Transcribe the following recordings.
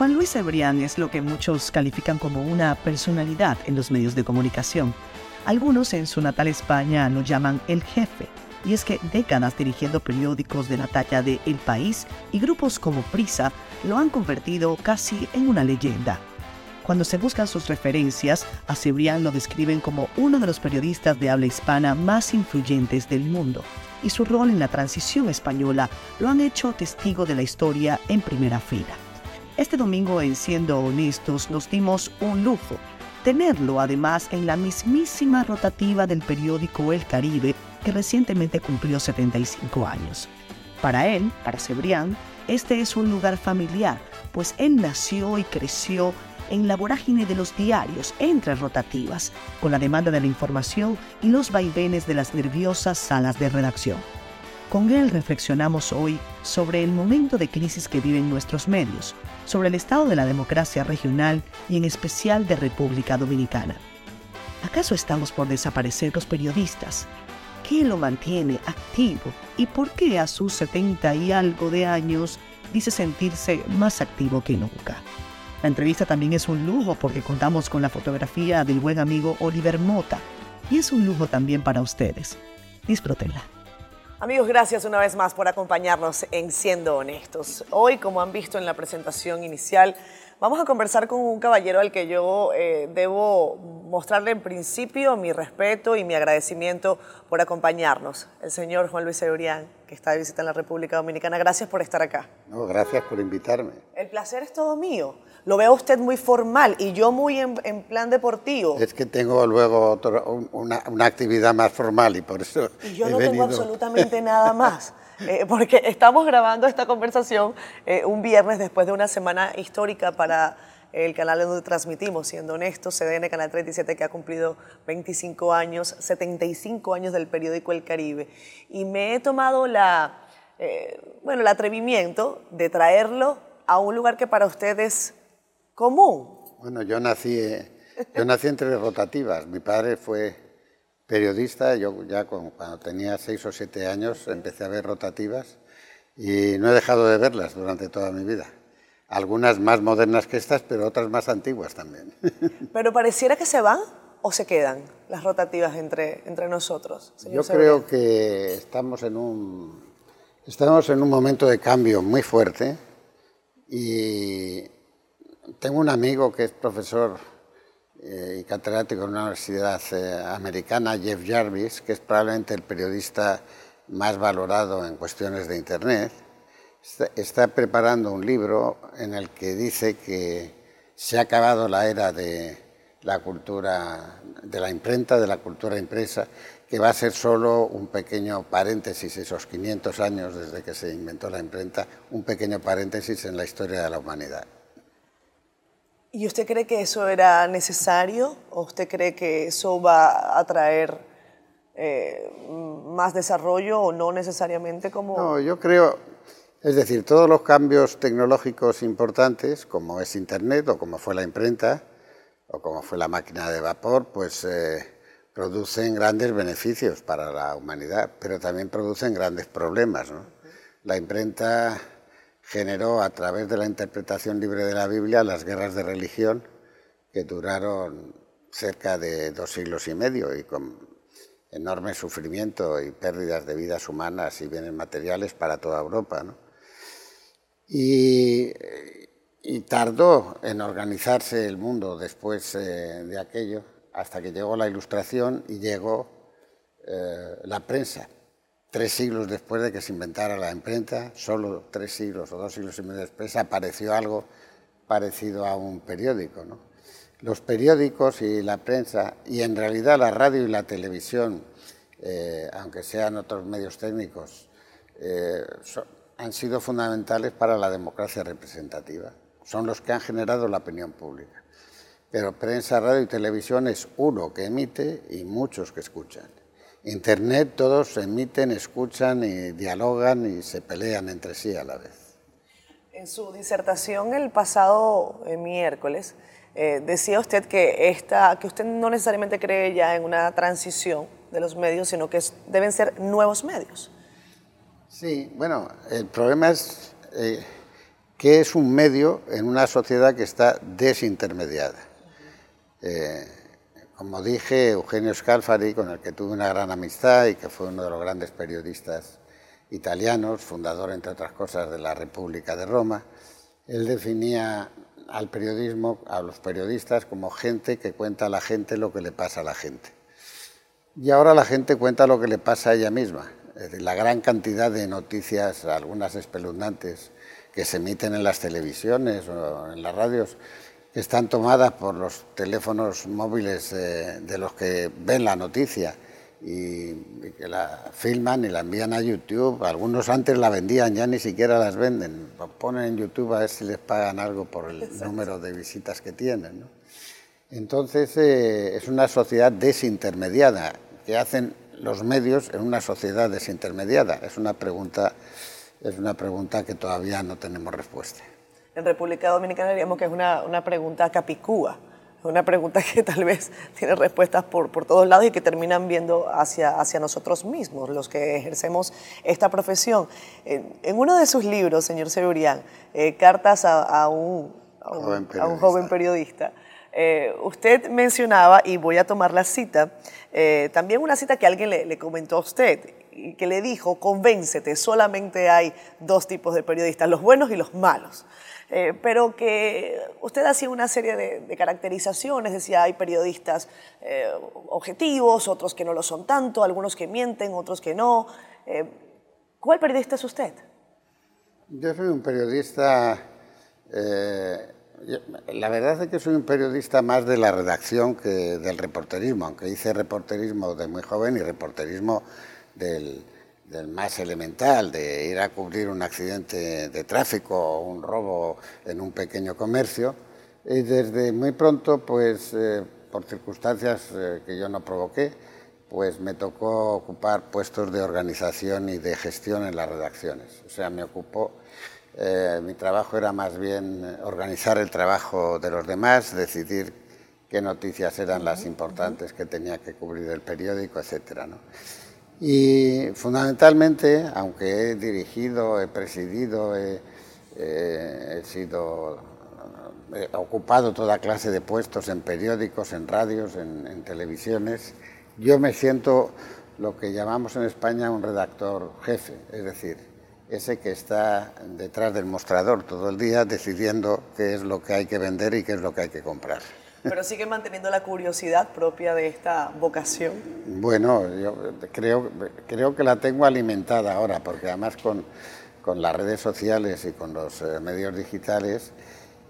Juan Luis Ebrián es lo que muchos califican como una personalidad en los medios de comunicación. Algunos en su natal España lo llaman el jefe, y es que décadas dirigiendo periódicos de la talla de El País y grupos como Prisa lo han convertido casi en una leyenda. Cuando se buscan sus referencias, a Cebrián lo describen como uno de los periodistas de habla hispana más influyentes del mundo, y su rol en la transición española lo han hecho testigo de la historia en primera fila. Este domingo en Siendo Honestos nos dimos un lujo, tenerlo además en la mismísima rotativa del periódico El Caribe que recientemente cumplió 75 años. Para él, para Cebrián, este es un lugar familiar, pues él nació y creció en la vorágine de los diarios entre rotativas, con la demanda de la información y los vaivenes de las nerviosas salas de redacción. Con él reflexionamos hoy sobre el momento de crisis que viven nuestros medios, sobre el estado de la democracia regional y en especial de República Dominicana. ¿Acaso estamos por desaparecer los periodistas? ¿Qué lo mantiene activo y por qué a sus 70 y algo de años dice sentirse más activo que nunca? La entrevista también es un lujo porque contamos con la fotografía del buen amigo Oliver Mota y es un lujo también para ustedes. Disfrútenla. Amigos, gracias una vez más por acompañarnos en Siendo Honestos. Hoy, como han visto en la presentación inicial, Vamos a conversar con un caballero al que yo eh, debo mostrarle en principio mi respeto y mi agradecimiento por acompañarnos. El señor Juan Luis Eurián, que está de visita en la República Dominicana. Gracias por estar acá. No, gracias por invitarme. El placer es todo mío. Lo veo usted muy formal y yo muy en, plan deportivo. Es que tengo luego una, una, actividad más formal y por eso. Y yo no tengo absolutamente nada más. Eh, porque estamos grabando esta conversación eh, un viernes después de una semana histórica para el canal donde transmitimos, siendo honestos, CDN Canal 37 que ha cumplido 25 años, 75 años del periódico El Caribe. Y me he tomado la, eh, bueno, el atrevimiento de traerlo a un lugar que para ustedes es común. Bueno, yo nací, yo nací entre rotativas. Mi padre fue periodista, yo ya cuando tenía seis o siete años empecé a ver rotativas y no he dejado de verlas durante toda mi vida. Algunas más modernas que estas, pero otras más antiguas también. Pero pareciera que se van o se quedan las rotativas entre, entre nosotros. Yo creo que estamos en, un, estamos en un momento de cambio muy fuerte y tengo un amigo que es profesor y catedrático en una universidad eh, americana, Jeff Jarvis, que es probablemente el periodista más valorado en cuestiones de Internet, está, preparando un libro en el que dice que se ha acabado la era de la cultura, de la imprenta, de la cultura impresa, que va a ser solo un pequeño paréntesis, esos 500 años desde que se inventó la imprenta, un pequeño paréntesis en la historia de la humanidad. ¿Y usted cree que eso era necesario o usted cree que eso va a traer eh, más desarrollo o no necesariamente como... No, yo creo, es decir, todos los cambios tecnológicos importantes, como es Internet o como fue la imprenta o como fue la máquina de vapor, pues eh, producen grandes beneficios para la humanidad, pero también producen grandes problemas. ¿no? La imprenta generó a través de la interpretación libre de la Biblia las guerras de religión que duraron cerca de dos siglos y medio y con enorme sufrimiento y pérdidas de vidas humanas y bienes materiales para toda Europa. Y, tardó en organizarse el mundo después eh, de aquello hasta que llegó la ilustración y llegó eh, la prensa tres siglos después de que se inventara la imprenta, solo tres siglos o dos siglos y medio después, apareció algo parecido a un periódico. Los periódicos y la prensa, y en realidad la radio y la televisión, eh, aunque sean otros medios técnicos, eh, han sido fundamentales para la democracia representativa. Son los que han generado la opinión pública. Pero prensa, radio y televisión es uno que emite y muchos que escuchan. Internet todos emiten, escuchan y dialogan y se pelean entre sí a la vez. En su disertación el pasado eh, miércoles eh, decía usted que, esta, que usted no necesariamente cree ya en una transición de los medios, sino que deben ser nuevos medios. Sí, bueno, el problema es eh, que es un medio en una sociedad que está desintermediada. Eh, como dije, Eugenio Scalfari, con el que tuve una gran amistad y que fue uno de los grandes periodistas italianos, fundador, entre otras cosas, de la República de Roma, él definía al periodismo, a los periodistas, como gente que cuenta a la gente lo que le pasa a la gente. Y ahora la gente cuenta lo que le pasa a ella misma. la gran cantidad de noticias, algunas espeluznantes, que se emiten en las televisiones o en las radios, están tomadas por los teléfonos móviles eh, de los que ven la noticia y, que la filman y la envían a YouTube. Algunos antes la vendían, ya ni siquiera las venden. ponen en YouTube a ver si les pagan algo por el número de visitas que tienen. Entonces eh, es una sociedad desintermediada que hacen los medios en una sociedad desintermediada. Es una pregunta, es una pregunta que todavía no tenemos respuesta. En República Dominicana diríamos que es una, una pregunta capicúa una pregunta que tal vez tiene respuestas por, por todos lados y que terminan viendo hacia, hacia nosotros mismos, los que ejercemos esta profesión. En, uno de sus libros, señor Seburián, eh, Cartas a, un, joven periodista, eh, usted mencionaba, y voy a tomar la cita, eh, también una cita que alguien le, le comentó a usted, y que le dijo, convéncete, solamente hay dos tipos de periodistas, los buenos y los malos. Eh, pero que usted hacía una serie de, caracterizaciones, decía hay periodistas eh, objetivos, otros que no lo son tanto, algunos que mienten, otros que no. Eh, ¿Cuál periodista es usted? Yo soy un periodista, la verdad es que soy un periodista más de la redacción que del reporterismo, aunque hice reporterismo de muy joven y reporterismo del, del más elemental, de ir a cubrir un accidente de tráfico o un robo en un pequeño comercio. Y desde muy pronto, pues eh, por circunstancias eh, que yo no provoqué, pues me tocó ocupar puestos de organización y de gestión en las redacciones. O sea, me ocupó, eh, mi trabajo era más bien organizar el trabajo de los demás, decidir qué noticias eran las importantes que tenía que cubrir el periódico, etcétera, ¿no? Y fundamentalmente, aunque he dirigido, he presidido, he, sido he ocupado toda clase de puestos en periódicos, en radios, en, televisiones, yo me siento lo que llamamos en España un redactor jefe, es decir, ese que está detrás del mostrador todo el día decidiendo qué es lo que hay que vender y qué es lo que hay que comprar. Pero sigue manteniendo la curiosidad propia de esta vocación. Bueno, yo creo, creo que la tengo alimentada ahora, porque además con, con las redes sociales y con los eh, medios digitales,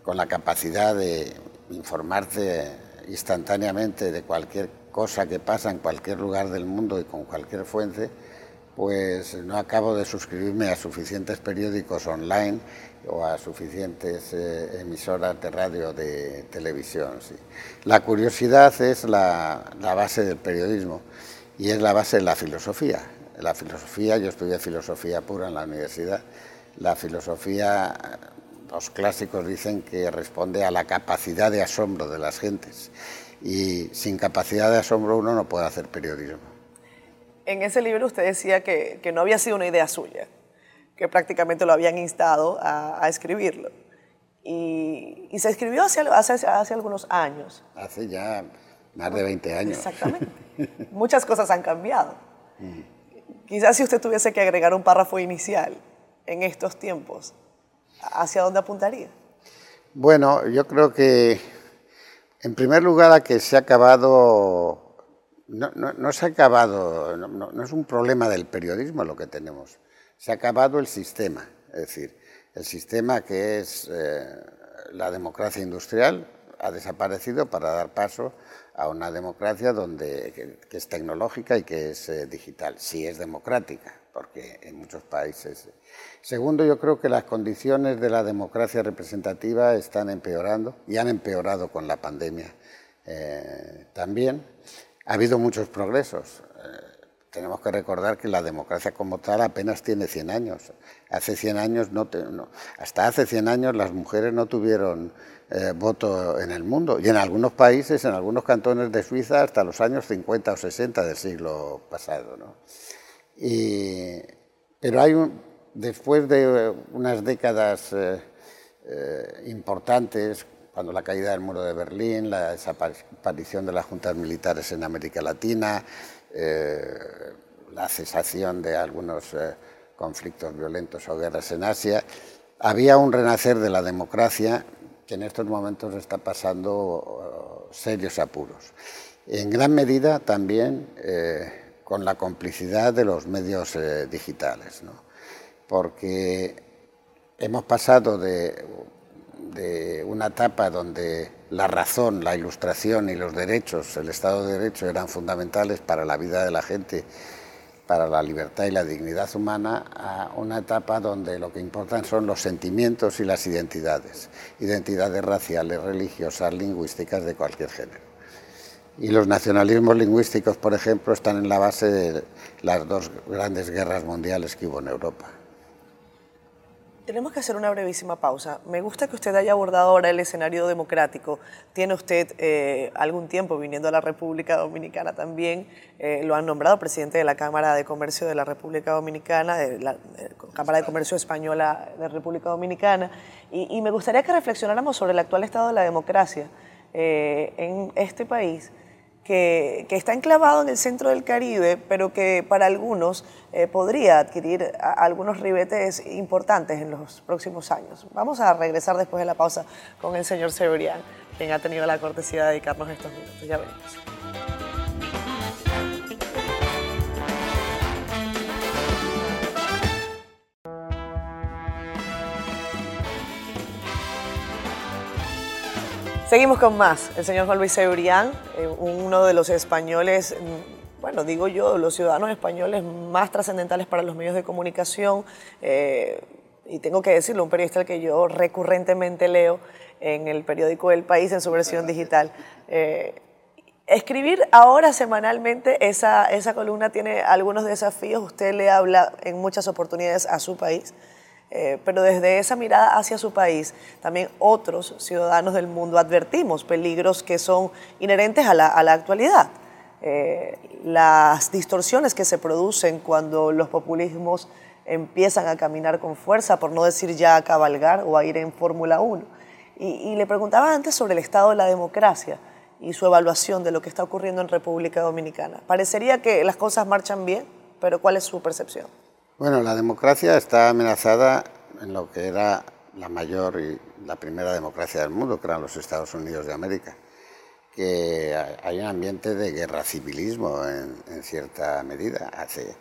con la capacidad de informarte instantáneamente de cualquier cosa que pasa en cualquier lugar del mundo y con cualquier fuente, pues no acabo de suscribirme a suficientes periódicos online o a suficientes eh, emisoras de radio de televisión. La curiosidad es la, base del periodismo y es la base de la filosofía. La filosofía, yo estudié filosofía pura en la universidad, la filosofía, los clásicos dicen que responde a la capacidad de asombro de las gentes y sin capacidad de asombro uno no puede hacer periodismo. En ese libro usted decía que, que no había sido una idea suya, que prácticamente lo habían instado a, escribirlo. Y, se escribió hace, hace, hace, algunos años. Hace ya más de 20 años. Exactamente. Muchas cosas han cambiado. Quizás si usted tuviese que agregar un párrafo inicial en estos tiempos, ¿hacia dónde apuntaría? Bueno, yo creo que en primer lugar a que se ha acabado, no, no, se ha acabado, no, no, es un problema del periodismo lo que tenemos, se ha acabado el sistema, es decir, el sistema que es eh, la democracia industrial ha desaparecido para dar paso a una democracia donde, que, es tecnológica y que es eh, digital, sí es democrática, porque en muchos países. Segundo, yo creo que las condiciones de la democracia representativa están empeorando y han empeorado con la pandemia eh, también. Ha habido muchos progresos tenemos que recordar que la democracia como tal apenas tiene 100 años. Hace 100 años no, hasta hace 100 años las mujeres no tuvieron eh, voto en el mundo y en algunos países, en algunos cantones de Suiza hasta los años 50 o 60 del siglo pasado. pero hay un, después de unas décadas eh, eh, importantes, cuando la caída del muro de Berlín, la desaparición de las juntas militares en América Latina, eh, la cesación de algunos eh, conflictos violentos o guerras en Asia, había un renacer de la democracia que en estos momentos está pasando serios apuros. En gran medida también con la complicidad de los medios digitales, ¿no? porque hemos pasado de una etapa donde la razón, la ilustración y los derechos, el Estado de Derecho eran fundamentales para la vida de la gente, para la libertad y la dignidad humana, a una etapa donde lo que importan son los sentimientos y las identidades, identidades raciales, religiosas, lingüísticas de cualquier género. Y los nacionalismos lingüísticos, por ejemplo, están en la base de las dos grandes guerras mundiales que hubo en Europa. Tenemos que hacer una brevísima pausa. Me gusta que usted haya abordado ahora el escenario democrático. Tiene usted eh, algún tiempo viniendo a la República Dominicana también. Eh, lo han nombrado presidente de la Cámara de Comercio de la República Dominicana, de la Cámara de Comercio Española de República Dominicana. Y, me gustaría que reflexionáramos sobre el actual estado de la democracia eh, en este país que, está enclavado en el centro del Caribe, pero que para algunos eh, podría adquirir algunos ribetes importantes en los próximos años. Vamos a regresar después de la pausa con el señor Severian, quien ha tenido la cortesía de dedicarnos estos minutos. Ya venimos. Seguimos con más. El señor Juan Luis Cebrián, eh, uno de los españoles, mm, bueno, digo yo, los ciudadanos españoles más trascendentales para los medios de comunicación. Eh, y tengo que decirlo, un periodista al que yo recurrentemente leo en el periódico El País en su versión digital. Eh, escribir ahora semanalmente esa, esa columna tiene algunos desafíos. Usted le habla en muchas oportunidades a su país eh, pero desde esa mirada hacia su país, también otros ciudadanos del mundo advertimos peligros que son inherentes a la, actualidad. Eh, las distorsiones que se producen cuando los populismos empiezan a caminar con fuerza, por no decir ya a cabalgar o a ir en Fórmula 1. Y, y le preguntaba antes sobre el estado de la democracia y su evaluación de lo que está ocurriendo en República Dominicana. Parecería que las cosas marchan bien, pero ¿cuál es su percepción? Bueno, la democracia está amenazada en lo que era la mayor y la primera democracia del mundo, que eran los Estados Unidos de América, que hay un ambiente de guerra civilismo en, cierta medida. Hace,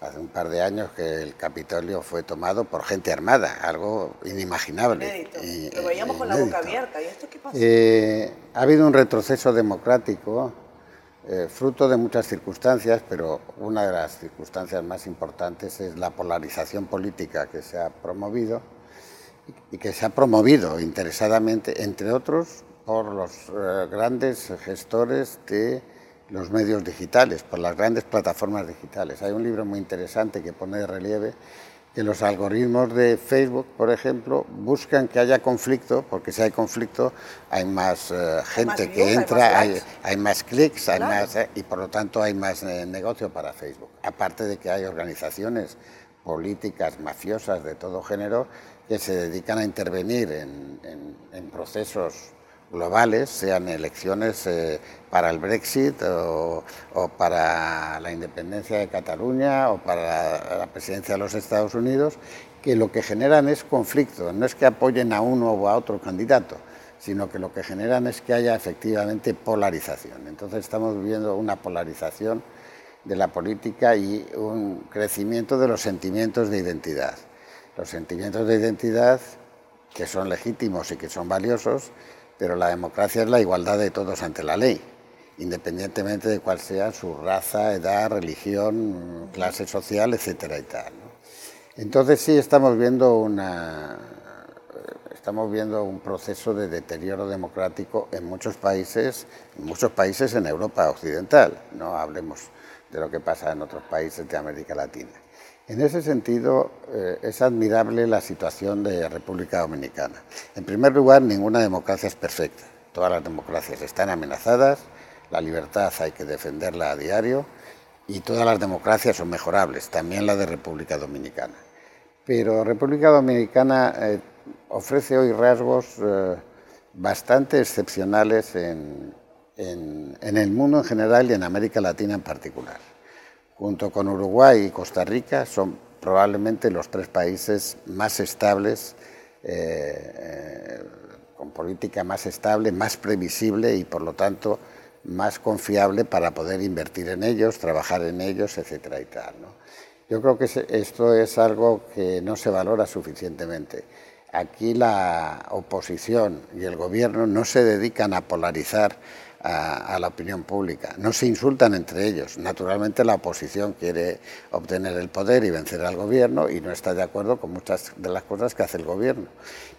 hace un par de años que el Capitolio fue tomado por gente armada, algo inimaginable. Lo veíamos con la boca abierta. ¿Y esto qué pasa? Eh, ha habido un retroceso democrático eh, fruto de muchas circunstancias, pero una de las circunstancias más importantes es la polarización política que se ha promovido y que se ha promovido interesadamente, entre otros, por los eh, grandes gestores de los medios digitales, por las grandes plataformas digitales. Hay un libro muy interesante que pone de relieve que los algoritmos de Facebook, por ejemplo, buscan que haya conflicto, porque si hay conflicto hay más eh, gente que entra, hay más, clics, hay más, eh, y por lo tanto hay más eh, negocio para Facebook. Aparte de que hay organizaciones políticas mafiosas de todo género que se dedican a intervenir en procesos globales, sean elecciones eh, para el Brexit o, para la independencia de Cataluña o para la presidencia de los Estados Unidos, que lo que generan es conflicto, no es que apoyen a uno o a otro candidato, sino que lo que generan es que haya efectivamente polarización. Entonces estamos viviendo una polarización de la política y un crecimiento de los sentimientos de identidad. Los sentimientos de identidad que son legítimos y que son valiosos, pero la democracia es la igualdad de todos ante la ley, independientemente de cuál sea su raza, edad, religión, clase social, etcétera y. Entonces sí estamos viendo una estamos viendo un proceso de deterioro democrático en muchos países, en muchos países en Europa occidental, no hablemos de lo que pasa en otros países de América Latina. En ese sentido, eh, es admirable la situación de República Dominicana. En primer lugar, ninguna democracia es perfecta. Todas las democracias están amenazadas, la libertad hay que defenderla a diario y todas las democracias son mejorables, también la de República Dominicana. Pero República Dominicana eh, ofrece hoy rasgos eh, bastante excepcionales en, en, el mundo en general y en América Latina en particular. Junto con Uruguay y Costa Rica son probablemente los tres países más estables, eh, eh, con política más estable, más previsible y por lo tanto más confiable para poder invertir en ellos, trabajar en ellos, etcétera y. Yo creo que esto es algo que no se valora suficientemente. Aquí la oposición y el gobierno no se dedican a polarizar a, la opinión pública. No se insultan entre ellos. Naturalmente la oposición quiere obtener el poder y vencer al gobierno y no está de acuerdo con muchas de las cosas que hace el gobierno.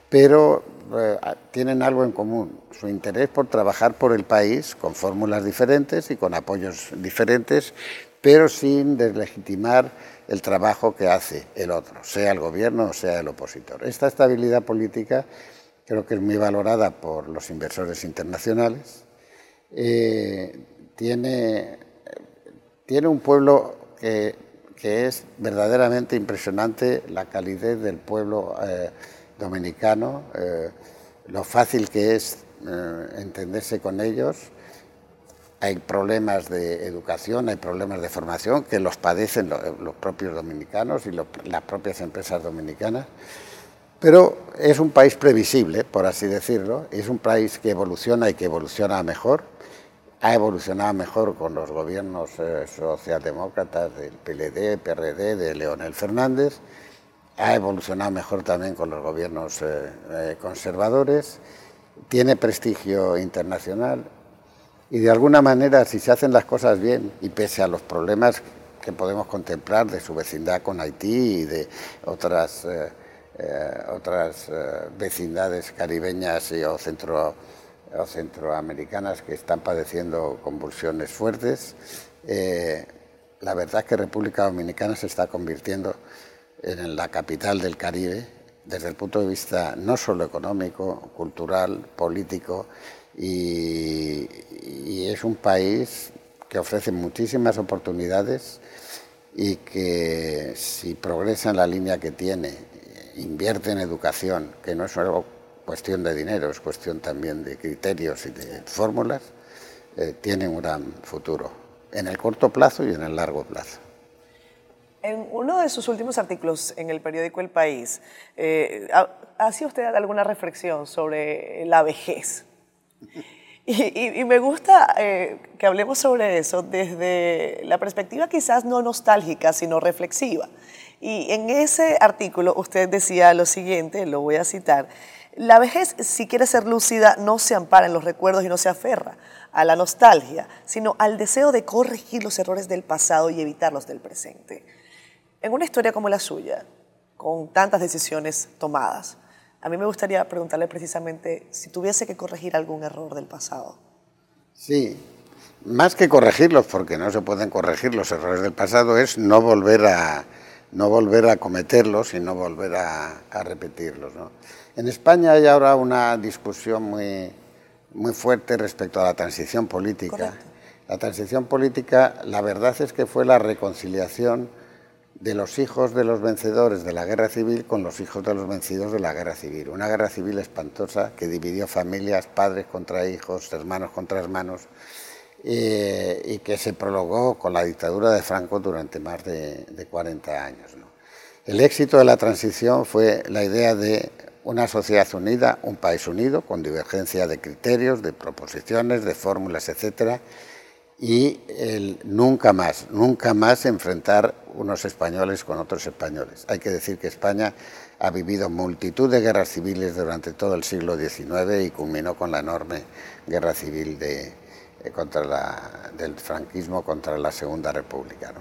Pero eh, tienen algo en común, su interés por trabajar por el país con fórmulas diferentes y con apoyos diferentes, pero sin deslegitimar el trabajo que hace el otro, sea el gobierno o sea el opositor. Esta estabilidad política creo que es muy valorada por los inversores internacionales eh, tiene, tiene un pueblo que, es verdaderamente impresionante, la calidez del pueblo eh, dominicano, eh, lo fácil que es entenderse con ellos. Hay problemas de educación, hay problemas de formación que los padecen los, propios dominicanos y las propias empresas dominicanas. Pero es un país previsible, por así decirlo, es un país que evoluciona y que evoluciona mejor ha evolucionado mejor con los gobiernos eh, socialdemócratas del PLD, PRD, de Leonel Fernández, ha evolucionado mejor también con los gobiernos eh, eh, conservadores, tiene prestigio internacional. Y de alguna manera si se hacen las cosas bien y pese a los problemas que podemos contemplar de su vecindad con Haití y de otras, otras vecindades caribeñas y, o centro o centroamericanas que están padeciendo convulsiones fuertes. Eh, la verdad es que República Dominicana se está convirtiendo en la capital del Caribe desde el punto de vista no solo económico, cultural, político, y, y es un país que ofrece muchísimas oportunidades y que si progresa en la línea que tiene, invierte en educación, que no es algo cuestión de dinero, es cuestión también de criterios y de fórmulas, eh, tienen un gran futuro en el corto plazo y en el largo plazo. En uno de sus últimos artículos en el periódico El País, eh, ¿hacía usted alguna reflexión sobre la vejez? Y, me gusta eh, que hablemos sobre eso desde la perspectiva quizás no nostálgica, sino reflexiva. Y en ese artículo usted decía lo siguiente, lo voy a citar, la vejez, si quiere ser lúcida, no se ampara en los recuerdos y no se aferra a la nostalgia, sino al deseo de corregir los errores del pasado y evitarlos del presente. En una historia como la suya, con tantas decisiones tomadas, a mí me gustaría preguntarle precisamente si tuviese que corregir algún error del pasado. Sí, más que corregirlos, porque no se pueden corregir los errores del pasado, es no volver a, no volver a cometerlos y no volver a, a repetirlos. ¿no? En España hay ahora una discusión muy, muy fuerte respecto a la transición política. La transición política, la verdad es que fue la reconciliación de los hijos de los vencedores de la guerra civil con los hijos de los vencidos de la guerra civil. Una guerra civil espantosa que dividió familias, padres contra hijos, hermanos contra hermanos, eh, y que se prolongó con la dictadura de Franco durante más de, de 40 años. El éxito de la transición fue la idea de una sociedad unida, un país unido, con divergencia de criterios, de proposiciones, de fórmulas, etcétera, y el nunca más, nunca más enfrentar unos españoles con otros españoles. Hay que decir que España ha vivido multitud de guerras civiles durante todo el siglo XIX y culminó con la enorme guerra civil de, eh, contra la, del franquismo contra la Segunda República.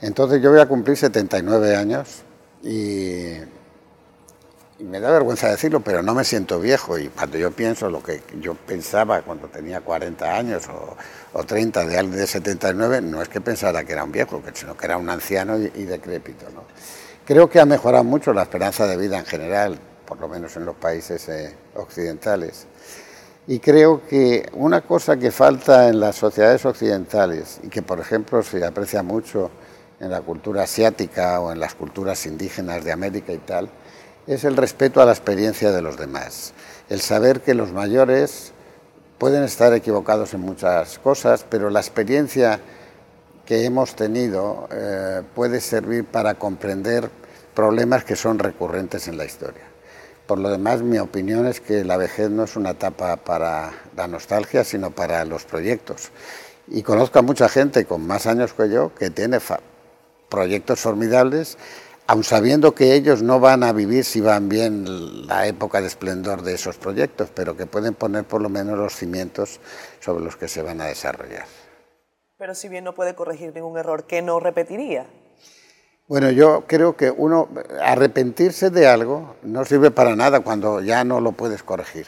Entonces yo voy a cumplir 79 años y y me da vergüenza decirlo, pero no me siento viejo. Y cuando yo pienso lo que yo pensaba cuando tenía 40 años o, 30 de de 79, no es que pensara que era un viejo, sino que era un anciano y, decrépito. ¿no? Creo que ha mejorado mucho la esperanza de vida en general, por lo menos en los países eh, occidentales. Y creo que una cosa que falta en las sociedades occidentales y que, por ejemplo, se aprecia mucho en la cultura asiática o en las culturas indígenas de América y tal, es el respeto a la experiencia de los demás, el saber que los mayores pueden estar equivocados en muchas cosas, pero la experiencia que hemos tenido eh, puede servir para comprender problemas que son recurrentes en la historia. Por lo demás, mi opinión es que la vejez no es una etapa para la nostalgia, sino para los proyectos. Y conozco a mucha gente con más años que yo que tiene proyectos formidables, aun sabiendo que ellos no van a vivir si van bien la época de esplendor de esos proyectos, pero que pueden poner por lo menos los cimientos sobre los que se van a desarrollar. Pero si bien no puede corregir ningún error, ¿qué no repetiría? Bueno, yo creo que uno arrepentirse de algo no sirve para nada cuando ya no lo puedes corregir.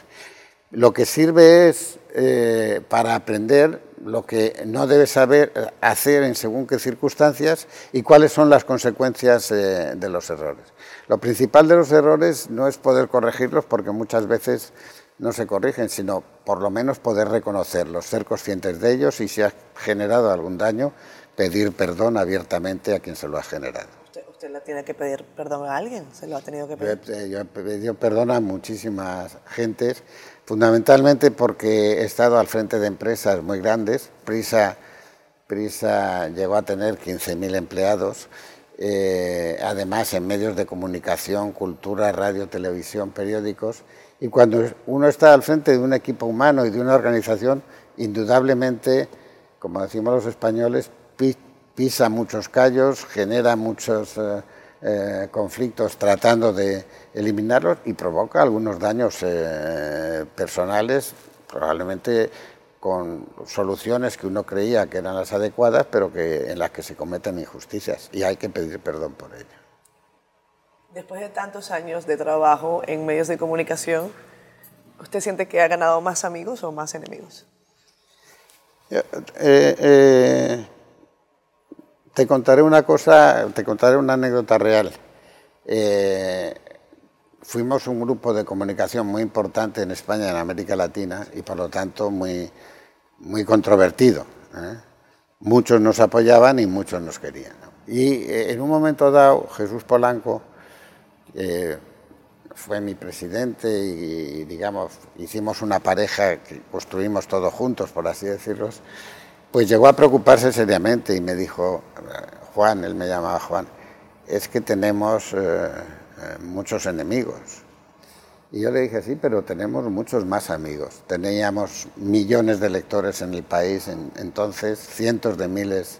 Lo que sirve es eh, para aprender lo que no debes saber hacer en según qué circunstancias y cuáles son las consecuencias eh, de los errores. Lo principal de los errores no es poder corregirlos porque muchas veces no se corrigen, sino por lo menos poder reconocerlos, ser conscientes de ellos y si ha generado algún daño, pedir perdón abiertamente a quien se lo ha generado. ¿Usted, le tiene que pedir perdón a alguien? ¿Se lo ha tenido que pedir? Yo, he pedido perdón a muchísimas gentes, fundamentalmente porque he estado al frente de empresas muy grandes. Prisa, Prisa llegó a tener 15.000 empleados. Eh, además en medios de comunicación, cultura, radio, televisión, periódicos. Y cuando uno está al frente de un equipo humano y de una organización, indudablemente, como decimos los españoles, pisa muchos callos, genera muchos eh, eh, conflictos tratando de eliminarlos y provoca algunos daños eh, personales, probablemente con soluciones que uno creía que eran las adecuadas, pero que, en las que se cometen injusticias y hay que pedir perdón por ello. Después de tantos años de trabajo en medios de comunicación, ¿usted siente que ha ganado más amigos o más enemigos? eh, te contaré una cosa, te contaré una anécdota real. Eh, fuimos un grupo de comunicación muy importante en España, en América Latina, y por lo tanto muy, muy controvertido. ¿eh? Muchos nos apoyaban y muchos nos querían. Y eh, en un momento dado, Jesús Polanco fue mi presidente y, digamos, hicimos una pareja que construimos todos juntos, por así decirlo pues llegó a preocuparse seriamente y me dijo, Juan, él me llamaba Juan, es que tenemos eh, eh, muchos enemigos. Y yo le dije, sí, pero tenemos muchos más amigos. Teníamos millones de lectores en el país, entonces cientos de miles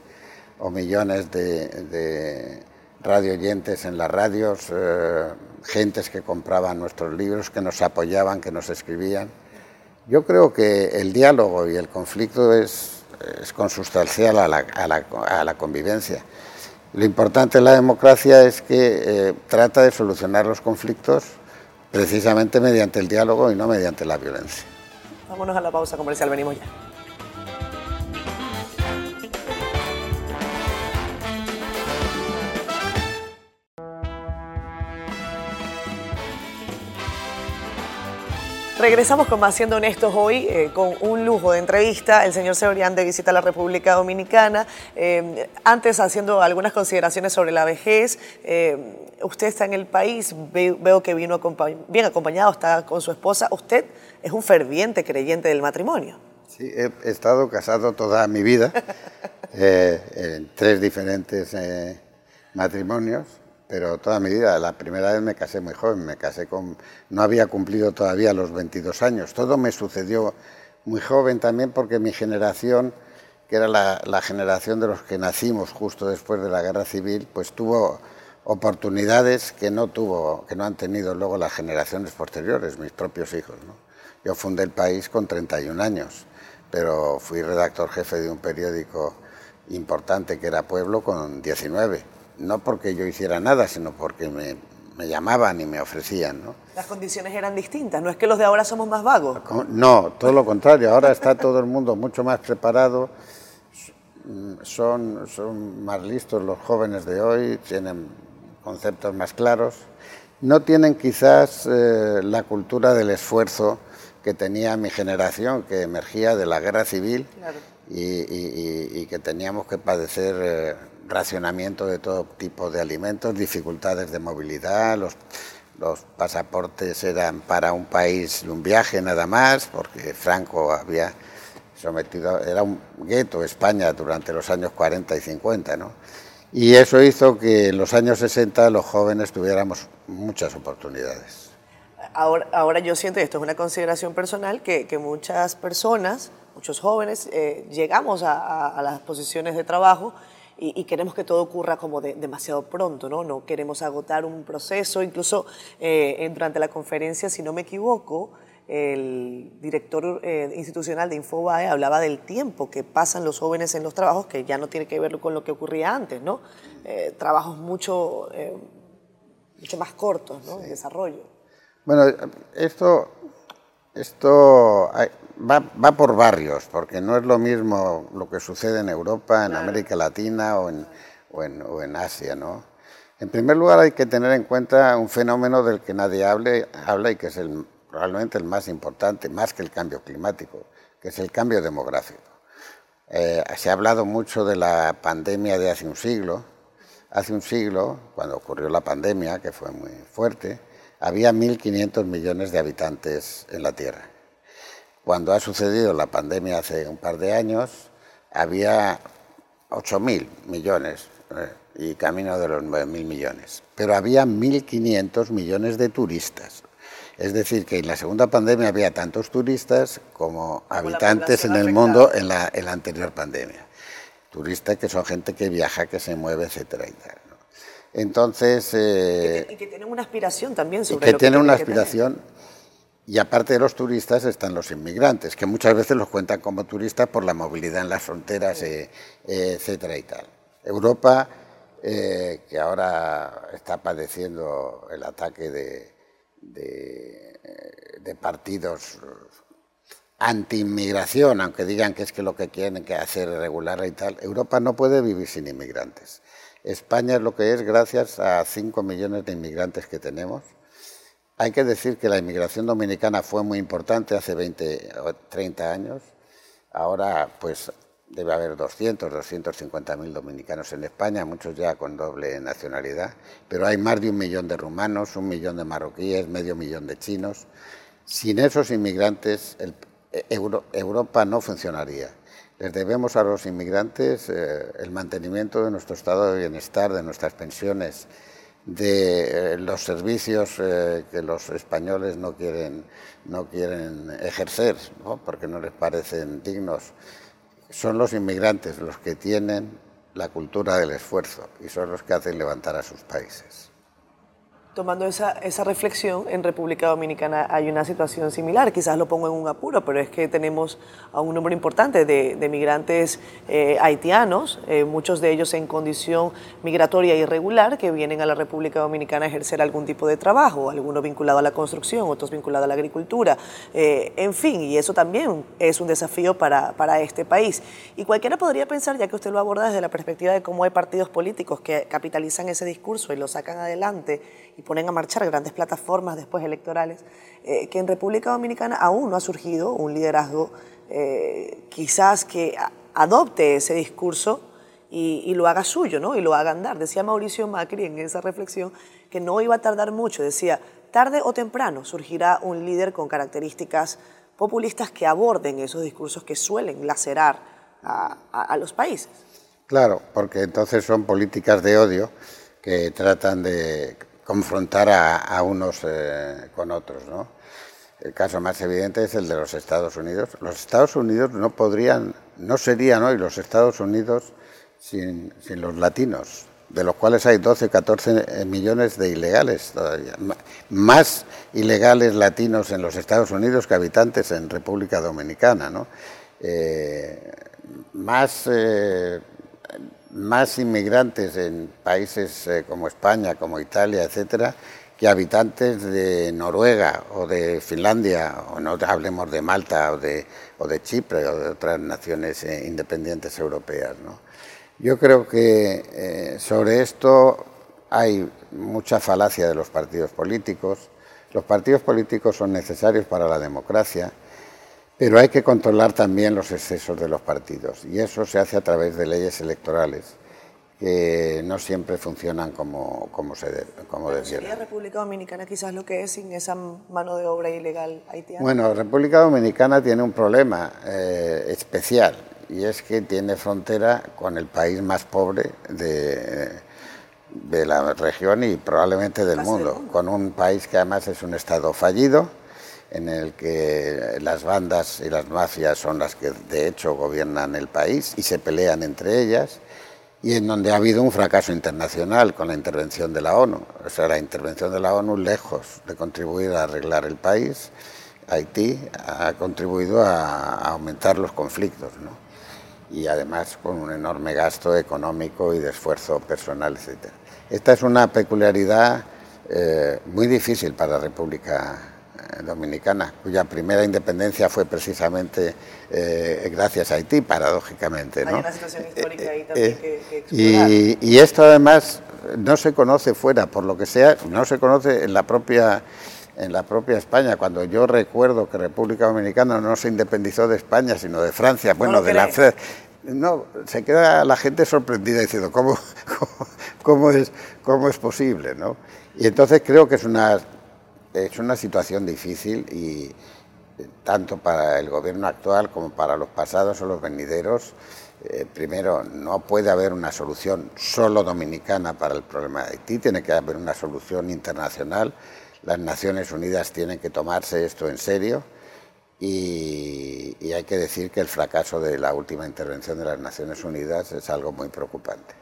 o millones de, de radio oyentes en las radios, eh, gentes que compraban nuestros libros, que nos apoyaban, que nos escribían. Yo creo que el diálogo y el conflicto es es consustancial a la, a la, convivencia. Lo importante de la democracia es que eh, trata de solucionar los conflictos precisamente mediante el diálogo y no mediante la violencia. Vámonos a la pausa comercial, venimos ya. Regresamos con más Siendo Honestos hoy eh, con un lujo de entrevista. El señor Seorian de visita a la República Dominicana. Eh, antes, haciendo algunas consideraciones sobre la vejez, eh, usted está en el país, veo que vino bien acompañado, está con su esposa. Usted es un ferviente creyente del matrimonio. Sí, he estado casado toda mi vida en tres diferentes matrimonios pero toda mi vida. La primera vez me casé muy joven, me casé con... No había cumplido todavía los 22 años. Todo me sucedió muy joven también porque mi generación, que era la, generación de los que nacimos justo después de la guerra civil, pues tuvo oportunidades que no tuvo, que no han tenido luego las generaciones posteriores, mis propios hijos. Yo fundé el país con 31 años, pero fui redactor jefe de un periódico importante que era Pueblo con 19 no porque yo hiciera nada, sino porque me, llamaban y me ofrecían. ¿no? Las condiciones eran distintas, no es que los de ahora somos más vagos. No, todo lo contrario, ahora está todo el mundo mucho más preparado, son, son más listos los jóvenes de hoy, tienen conceptos más claros, no tienen quizás eh, la cultura del esfuerzo que tenía mi generación, que emergía de la guerra civil y, que teníamos que padecer eh, racionamiento de todo tipo de alimentos, dificultades de movilidad, los, Los pasaportes eran para un país y un viaje nada más, porque Franco había sometido, era un gueto España durante los años 40 y 50, ¿no? Y eso hizo que en los años 60 los jóvenes tuviéramos muchas oportunidades. Ahora, ahora yo siento, y esto es una consideración personal, que, que muchas personas, muchos jóvenes, eh, llegamos a, a, las posiciones de trabajo y, y, queremos que todo ocurra como de, demasiado pronto, ¿no? No queremos agotar un proceso, incluso eh, durante la conferencia, si no me equivoco, el director eh, institucional de Infobae hablaba del tiempo que pasan los jóvenes en los trabajos, que ya no tiene que ver con lo que ocurría antes, ¿no? Eh, trabajos mucho, eh, mucho más cortos, ¿no? Sí. En desarrollo. Bueno, esto, esto va, va, por barrios, porque no es lo mismo lo que sucede en Europa, en claro. América Latina o en, o en, o en Asia, ¿no? En primer lugar, hay que tener en cuenta un fenómeno del que nadie hable, habla y que es el probablemente el más importante, más que el cambio climático, que es el cambio demográfico. Eh, se ha hablado mucho de la pandemia de hace un siglo. Hace un siglo, cuando ocurrió la pandemia, que fue muy fuerte, había 1.500 millones de habitantes en la Tierra. Cuando ha sucedido la pandemia hace un par de años, había 8.000 millones eh, y camino de los 9.000 millones. Pero había 1.500 millones de turistas. Es decir, que en la segunda pandemia había tantos turistas como, como habitantes en el afectada. mundo en la, en la, anterior pandemia. Turistas que son gente que viaja, que se mueve, etcétera y tal. Entonces... Eh, y, que, y, que, tienen una aspiración también sobre y que lo tienen una aspiración. Y aparte de los turistas están los inmigrantes, que muchas veces los cuentan como turistas por la movilidad en las fronteras, eh, eh, etcétera y tal. Europa, eh, que ahora está padeciendo el ataque de, de, de partidos anti-inmigración, aunque digan que es que lo que quieren que hacer regular y tal, Europa no puede vivir sin inmigrantes. España es lo que es gracias a 5 millones de inmigrantes que tenemos. Hay que decir que la inmigración dominicana fue muy importante hace 20 o 30 años. Ahora, pues debe haber 200, 250 mil dominicanos en España, muchos ya con doble nacionalidad, pero hay más de un millón de rumanos, un millón de marroquíes, medio millón de chinos. Sin esos inmigrantes, Euro, Europa no funcionaría. Les debemos a los inmigrantes eh, el mantenimiento de nuestro estado de bienestar, de nuestras pensiones, de eh, los servicios eh, que los españoles no quieren, no quieren ejercer, ¿no? porque no les parecen dignos son los inmigrantes los que tienen la cultura del esfuerzo y son los que hacen levantar a sus países. Tomando esa, esa, reflexión, en República Dominicana hay una situación similar. Quizás lo pongo en un apuro, pero es que tenemos a un número importante de, migrantes eh, haitianos, eh, muchos de ellos en condición migratoria irregular, que vienen a la República Dominicana a ejercer algún tipo de trabajo, algunos vinculados a la construcción, otros vinculados a la agricultura, eh, en fin, y eso también es un desafío para, para este país. Y cualquiera podría pensar, ya que usted lo aborda desde la perspectiva de cómo hay partidos políticos que capitalizan ese discurso y lo sacan adelante y ponen a marchar grandes plataformas después electorales, eh, que en República Dominicana aún no ha surgido un liderazgo eh, quizás que adopte ese discurso y, lo haga suyo, ¿no? Y lo haga andar. Decía Mauricio Macri en esa reflexión que no iba a tardar mucho, decía, tarde o temprano surgirá un líder con características populistas que aborden esos discursos que suelen lacerar a, a los países. Claro, porque entonces son políticas de odio que tratan de confrontar a, unos eh, con otros, ¿no? El caso más evidente es el de los Estados Unidos. Los Estados Unidos no podrían, no serían hoy los Estados Unidos sin, los latinos, de los cuales hay 12, 14 eh, millones de ilegales todavía. Más ilegales latinos en los Estados Unidos que habitantes en República Dominicana, ¿no? Eh, más más inmigrantes en países eh, como España, como Italia, etcétera, que habitantes de Noruega o de Finlandia, o no hablemos de Malta o de, Chipre o de otras naciones eh, independientes europeas. Yo creo que eh, sobre esto hay mucha falacia de los partidos políticos. Los partidos políticos son necesarios para la democracia pero hay que controlar también los excesos de los partidos y eso se hace a través de leyes electorales que no siempre funcionan como, como, se de, como ¿Sería República Dominicana quizás lo que es sin esa mano de obra ilegal haitiana? Bueno, República Dominicana tiene un problema eh, especial y es que tiene frontera con el país más pobre de, de la región y probablemente del mundo, con un país que además es un estado fallido, en el que las bandas y las mafias son las que de hecho gobiernan el país y se pelean entre ellas y en donde ha habido un fracaso internacional con la intervención de la ONU. O sea, la intervención de la ONU, lejos de contribuir a arreglar el país, Haití ha contribuido a, aumentar los conflictos, ¿no? y además con un enorme gasto económico y de esfuerzo personal, etc. Esta es una peculiaridad eh, muy difícil para la República Dominicana, cuya primera independencia fue precisamente eh, gracias a Haití, paradójicamente. ¿no? Hay una situación histórica ahí también que, que y, y, esto además no se conoce fuera, por lo que sea, no se conoce en la propia en la propia España, cuando yo recuerdo que República Dominicana no se independizó de España, sino de Francia, bueno, no de la no, se queda la gente sorprendida diciendo, ¿cómo, cómo, cómo, es, cómo es posible? ¿no? Y entonces creo que es una es una situación difícil y eh, tanto para el gobierno actual como para los pasados o los venideros, eh, primero, no puede haber una solución solo dominicana para el problema de Haití, tiene que haber una solución internacional. Las Naciones Unidas tienen que tomarse esto en serio y, y hay que decir que el fracaso de la última intervención de las Naciones Unidas es algo muy preocupante.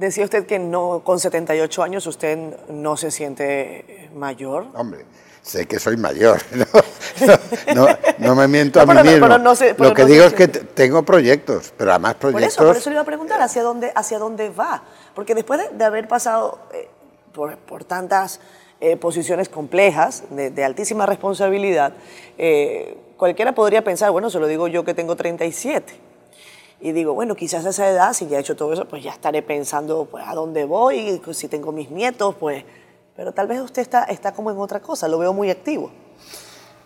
Decía usted que no, con 78 años usted no se siente mayor. Hombre, sé que soy mayor, no, no, no me miento a mí mismo. Sé, Lo que digo es que tengo proyectos, pero además proyectos... Por eso, por eso le iba a preguntar hacia dónde, hacia dónde va. Porque después de, de haber pasado eh, por, por, tantas eh, posiciones complejas, de, de altísima responsabilidad, eh, cualquiera podría pensar, bueno, se lo digo yo que tengo 37 y digo, bueno, quizás a esa edad, si ya he hecho todo eso, pues ya estaré pensando pues, a dónde voy, si tengo mis nietos, pues... Pero tal vez usted está, está como en otra cosa, lo veo muy activo.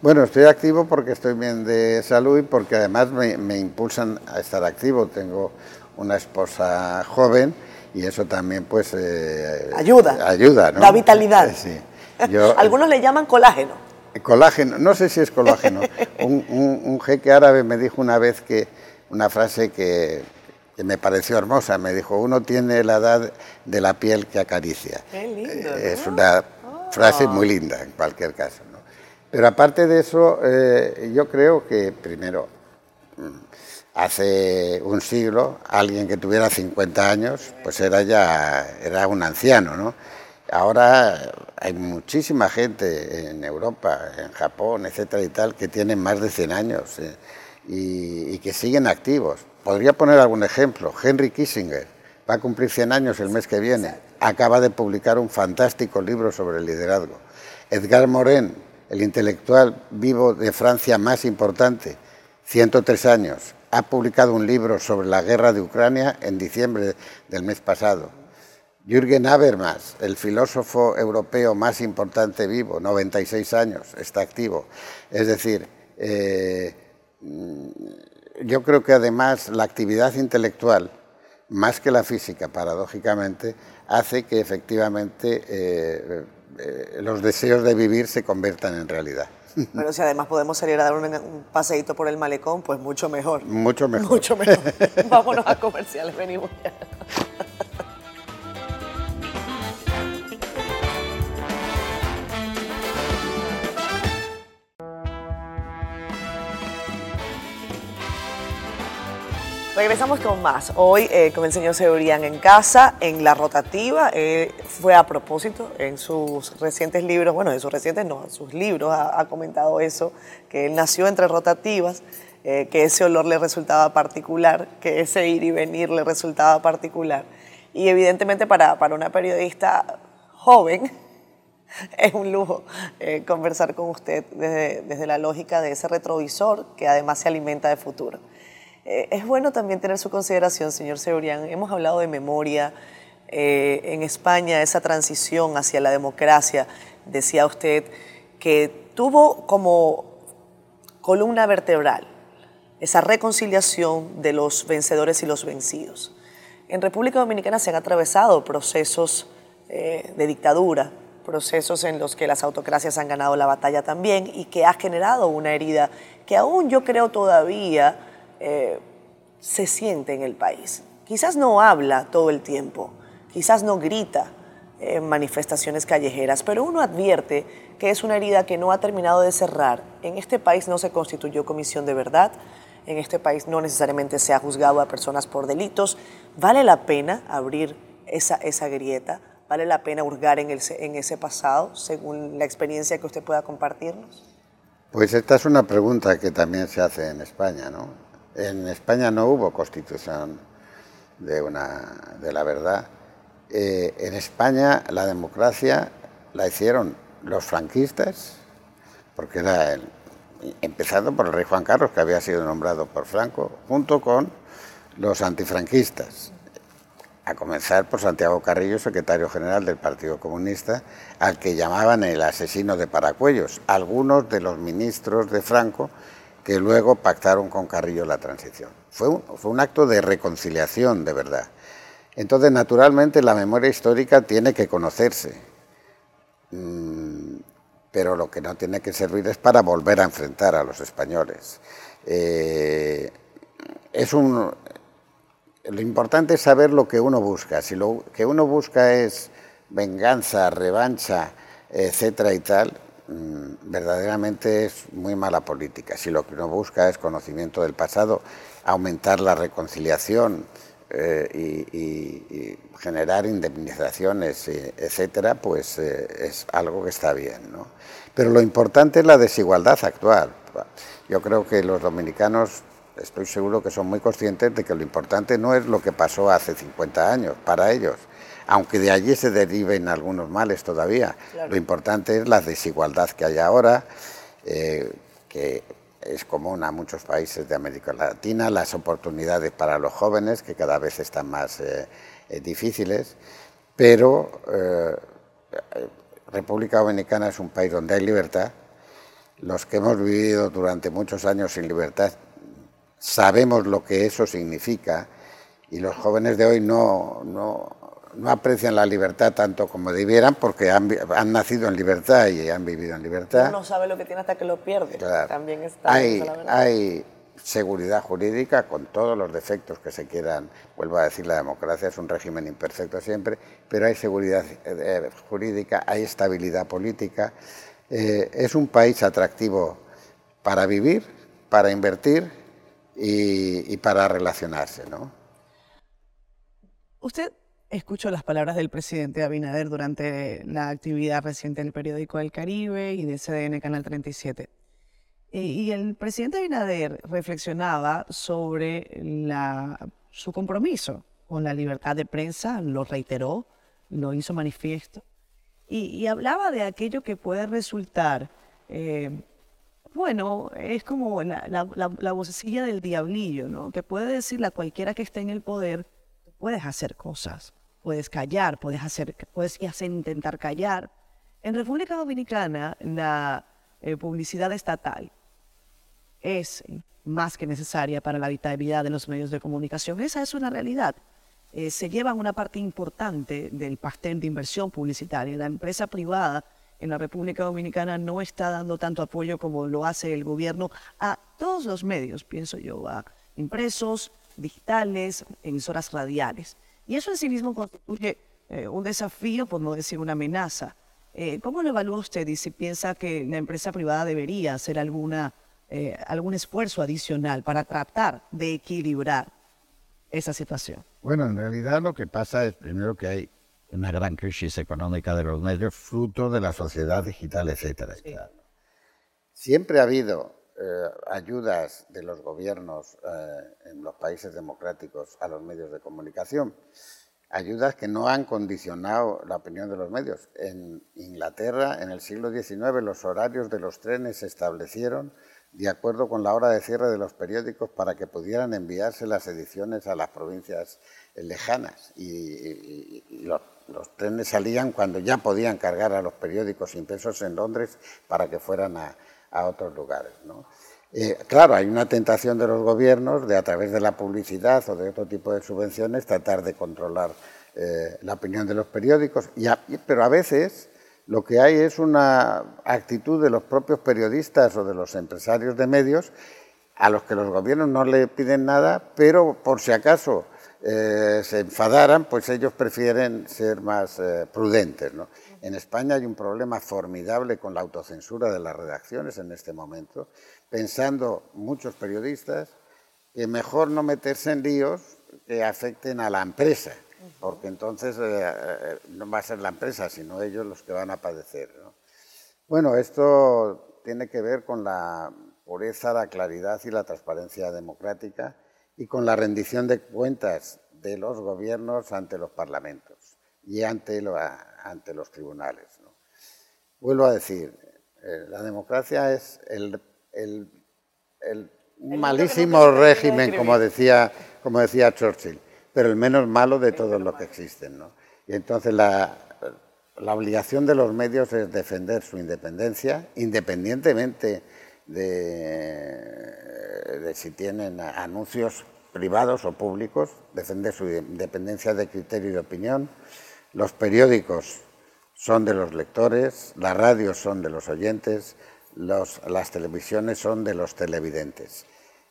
Bueno, estoy activo porque estoy bien de salud y porque además me, me impulsan a estar activo. Tengo una esposa joven y eso también pues... Eh, ayuda. Ayuda, ¿no? La vitalidad. Sí. Yo, Algunos le llaman colágeno. Colágeno, no sé si es colágeno. un, un, un jeque árabe me dijo una vez que una frase que, que, me pareció hermosa. Me dijo, uno tiene la edad de la piel que acaricia. Qué lindo, ¿no? Es una frase muy linda en cualquier caso. ¿no? Pero aparte de eso, eh, yo creo que primero, hace un siglo, alguien que tuviera 50 años, pues era ya era un anciano, ¿no? Ahora hay muchísima gente en Europa, en Japón, etcétera y tal, que tienen más de 100 años. ¿eh? Y, que siguen activos. Podría poner algún ejemplo. Henry Kissinger va a cumplir 100 años el mes que viene. Acaba de publicar un fantástico libro sobre el liderazgo. Edgar Morin, el intelectual vivo de Francia más importante, 103 años, ha publicado un libro sobre la guerra de Ucrania en diciembre del mes pasado. Jürgen Habermas, el filósofo europeo más importante vivo, 96 años, está activo. Es decir, eh, yo creo que además la actividad intelectual, más que la física, paradójicamente, hace que efectivamente eh, eh, los deseos de vivir se conviertan en realidad. Pero si además podemos salir a dar un, un, paseíto por el malecón, pues mucho mejor. Mucho mejor. Mucho mejor. Vámonos a comerciales, venimos ya. Regresamos con más. Hoy eh, con el señor Seburian en casa, en la rotativa. Fue a propósito en sus recientes libros, bueno, en sus recientes no, en sus libros ha, ha comentado eso, que él nació entre rotativas, eh, que ese olor le resultaba particular, que ese ir y venir le resultaba particular. Y evidentemente para, para una periodista joven, es un lujo eh, conversar con usted desde, desde la lógica de ese retrovisor que además se alimenta de futuro. Eh, es bueno también tener su consideración, señor Seburian. Hemos hablado de memoria. Eh, en España, esa transición hacia la democracia, decía usted, que tuvo como columna vertebral esa reconciliación de los vencedores y los vencidos. En República Dominicana se han atravesado procesos eh, de dictadura, procesos en los que las autocracias han ganado la batalla también y que ha generado una herida que aún yo creo todavía se siente en el país. Quizás no habla todo el tiempo, quizás no grita en manifestaciones callejeras, pero uno advierte que es una herida que no ha terminado de cerrar. En este país no se constituyó comisión de verdad, en este país no necesariamente se ha juzgado a personas por delitos. ¿Vale la pena abrir esa, esa grieta? ¿Vale la pena hurgar en, el, en ese pasado, según la experiencia que usted pueda compartirnos? Pues esta es una pregunta que también se hace en España, ¿no? En España no hubo constitución de, una, de la verdad. Eh, en España la democracia la hicieron los franquistas, porque era el, empezando por el rey Juan Carlos, que había sido nombrado por Franco, junto con los antifranquistas, a comenzar por Santiago Carrillo, secretario general del Partido Comunista, al que llamaban el asesino de Paracuellos, algunos de los ministros de Franco que luego pactaron con Carrillo la transición. Fue un, fue un acto de reconciliación, de verdad. Entonces, naturalmente, la memoria histórica tiene que conocerse. Mm, pero lo que no tiene que servir es para volver a enfrentar a los españoles. Eh, es un, lo importante es saber lo que uno busca. Si lo que uno busca es venganza, revancha, etcétera y tal, verdaderamente es muy mala política. Si lo que uno busca es conocimiento del pasado, aumentar la reconciliación, eh, y, generar indemnizaciones, eh, etcétera, pues eh, es algo que está bien. ¿no? Pero lo importante es la desigualdad actual. Yo creo que los dominicanos, estoy seguro que son muy conscientes de que lo importante no es lo que pasó hace 50 años para ellos, aunque de allí se deriven algunos males todavía. Lo importante es la desigualdad que hay ahora, que es común a muchos países de América Latina, las oportunidades para los jóvenes, que cada vez están más eh, eh, difíciles, pero eh, República Dominicana es un país donde hay libertad. Los que hemos vivido durante muchos años sin libertad sabemos lo que eso significa y los jóvenes de hoy no, no, no aprecian la libertad tanto como debieran porque han, nacido en libertad y han vivido en libertad. Uno no sabe lo que tiene hasta que lo pierde. También está hay, hay seguridad jurídica con todos los defectos que se quieran. Vuelvo a decir, la democracia es un régimen imperfecto siempre, pero hay seguridad eh, jurídica, hay estabilidad política. Eh, es un país atractivo para vivir, para invertir y, y para relacionarse, ¿no? Usted escucho las palabras del presidente Abinader durante la actividad reciente del periódico El Caribe y de CDN Canal 37. Y el presidente Abinader reflexionaba sobre su compromiso con la libertad de prensa, lo reiteró, lo hizo manifiesto, y, hablaba de aquello que puede resultar, eh, bueno, es como la, la, vocecilla del diablillo, ¿no? que puede decirle a cualquiera que esté en el poder, puedes hacer cosas, puedes callar, puedes, hacer, puedes intentar callar. En República Dominicana, la eh, publicidad estatal es más que necesaria para la habitabilidad de los medios de comunicación. Esa es una realidad. Eh, se lleva una parte importante del pastel de inversión publicitaria. La empresa privada en la República Dominicana no está dando tanto apoyo como lo hace el gobierno a todos los medios, pienso yo, a impresos, digitales, emisoras radiales. Y eso en sí mismo constituye eh, un desafío, por no decir una amenaza. Eh, ¿Cómo lo evalúa usted y si piensa que la empresa privada debería hacer alguna, eh, algún esfuerzo adicional para tratar de equilibrar esa situación? Bueno, en realidad lo que pasa es primero que hay una gran crisis económica de los medios, fruto de la sociedad digital, etcétera. Siempre ha habido eh, ayudas de los gobiernos eh, en los países democráticos a los medios de comunicación, ayudas que no han condicionado la opinión de los medios. En Inglaterra, en el siglo XIX, los horarios de los trenes se establecieron de acuerdo con la hora de cierre de los periódicos para que pudieran enviarse las ediciones a las provincias lejanas. Y, los, los, trenes salían cuando ya podían cargar a los periódicos impresos en Londres para que fueran a, a otros lugares. ¿no? Eh, claro, hay una tentación de los gobiernos de a través de la publicidad o de otro tipo de subvenciones tratar de controlar eh, la opinión de los periódicos, pero a veces lo que hay es una actitud de los propios periodistas o de los empresarios de medios a los que los gobiernos no le piden nada, pero por si acaso eh, se enfadaran, pues ellos prefieren ser más prudentes. En España hay un problema formidable con la autocensura de las redacciones en este momento pensando muchos periodistas que mejor no meterse en líos que afecten a la empresa, porque entonces eh, eh, no va a ser la empresa, sino ellos los que van a padecer. Bueno, esto tiene que ver con la pureza, la claridad y la transparencia democrática y con la rendición de cuentas de los gobiernos ante los parlamentos y ante, ante los tribunales. Vuelvo a decir, eh, la democracia es el el, malísimo régimen, como decía, como decía Churchill, pero el menos malo de todos los que existen. Y entonces la, obligación de los medios es defender su independencia, independientemente de, de, si tienen anuncios privados o públicos, defender su independencia de criterio y de opinión. Los periódicos son de los lectores, las radios son de los oyentes, las televisiones son de los televidentes.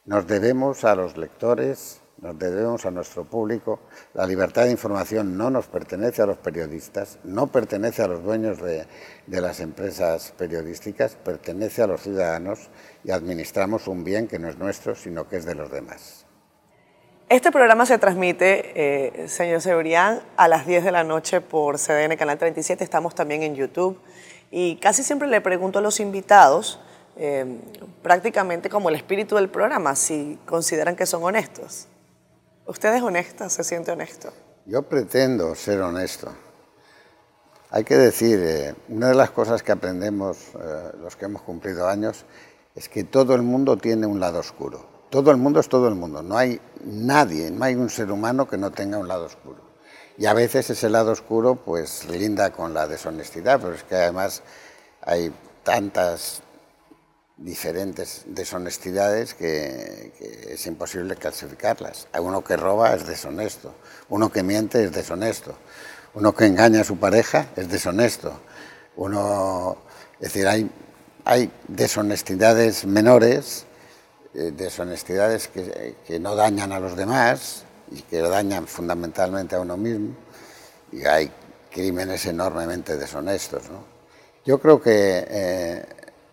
Nos debemos a los lectores, nos debemos a nuestro público. La libertad de información no nos pertenece a los periodistas, no pertenece a los dueños de, las empresas periodísticas, pertenece a los ciudadanos y administramos un bien que no es nuestro, sino que es de los demás. Este programa se transmite, eh, señor Sebrián, a las 10 de la noche por CDN Canal 37. Estamos también en YouTube. Y casi siempre le pregunto a los invitados, eh, prácticamente como el espíritu del programa, si consideran que son honestos. ¿Usted es honesta? ¿Se siente honesto? Yo pretendo ser honesto. Hay que decir, eh, una de las cosas que aprendemos eh, los que hemos cumplido años es que todo el mundo tiene un lado oscuro. Todo el mundo es todo el mundo. No hay nadie, no hay un ser humano que no tenga un lado oscuro. Y a veces ese lado oscuro pues linda con la deshonestidad, pero es que además hay tantas diferentes deshonestidades que, es imposible clasificarlas. Uno que roba es deshonesto, uno que miente es deshonesto, uno que engaña a su pareja es deshonesto, uno, es decir, hay, hay deshonestidades menores, deshonestidades que, que no dañan a los demás, y que dañan fundamentalmente a uno mismo y hay crímenes enormemente deshonestos. Yo creo que eh,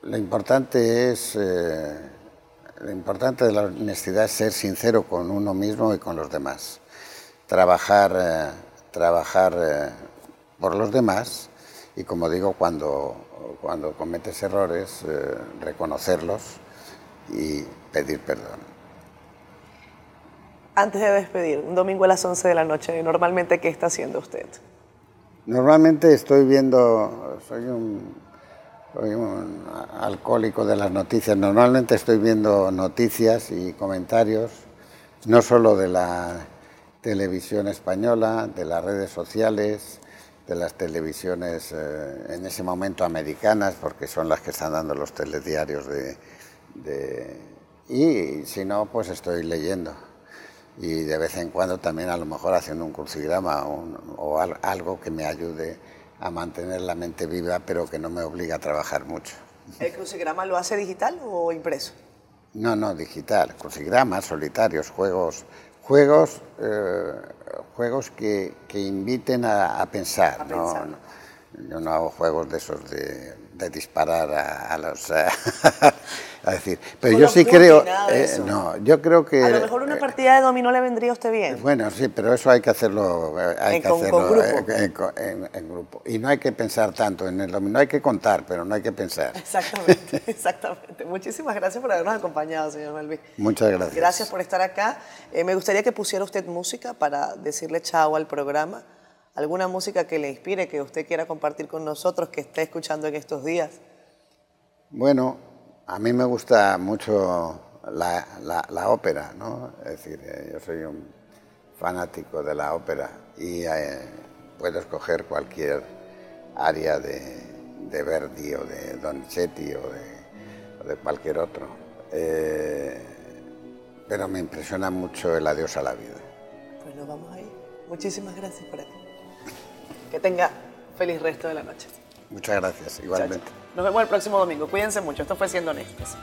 lo importante es eh, lo importante de la honestidad es ser sincero con uno mismo y con los demás, trabajar eh, trabajar por los demás y como digo cuando cuando cometes errores reconocerlos y pedir perdón. Antes de despedir, un domingo a las 11 de la noche, normalmente, ¿qué está haciendo usted? Normalmente estoy viendo, soy un, soy un alcohólico de las noticias, normalmente estoy viendo noticias y comentarios, no solo de la televisión española, de las redes sociales, de las televisiones eh, en ese momento americanas, porque son las que están dando los telediarios de, de y si no, pues estoy leyendo y de vez en cuando también a lo mejor haciendo un crucigrama o, algo que me ayude a mantener la mente viva, pero que no me obliga a trabajar mucho. ¿El crucigrama lo hace digital o impreso? No, no, digital. Crucigramas, solitarios, juegos, juegos, eh, juegos que, que, inviten a, pensar. ¿no? yo no hago juegos de esos de, disparar a, los... a decir, pero yo sí creo... Eh, no, yo creo que... A lo mejor una partida de dominó le vendría a usted bien. Bueno, sí, pero eso hay que hacerlo, eh, hay que hacerlo En, grupo. Y no hay que pensar tanto en el dominó, hay que contar, pero no hay que pensar. Exactamente, exactamente. Muchísimas gracias por habernos acompañado, señor Melví. Muchas gracias. Gracias por estar acá. me gustaría que pusiera usted música para decirle chao al programa alguna música que le inspire, que usted quiera compartir con nosotros, que esté escuchando en estos días. Bueno, a mí me gusta mucho la, la, la ópera, ¿no? Es decir, eh, yo soy un fanático de la ópera y eh, puedo escoger cualquier área de, Verdi o de Donizetti o de, o de cualquier otro. Eh, pero me impresiona mucho el adiós a la vida. Pues nos vamos ahí. Muchísimas gracias por aquí. Que tenga feliz resto de la noche. Muchas gracias, igualmente. Nos vemos el próximo domingo. Cuídense mucho. Esto fue Siendo Honestos.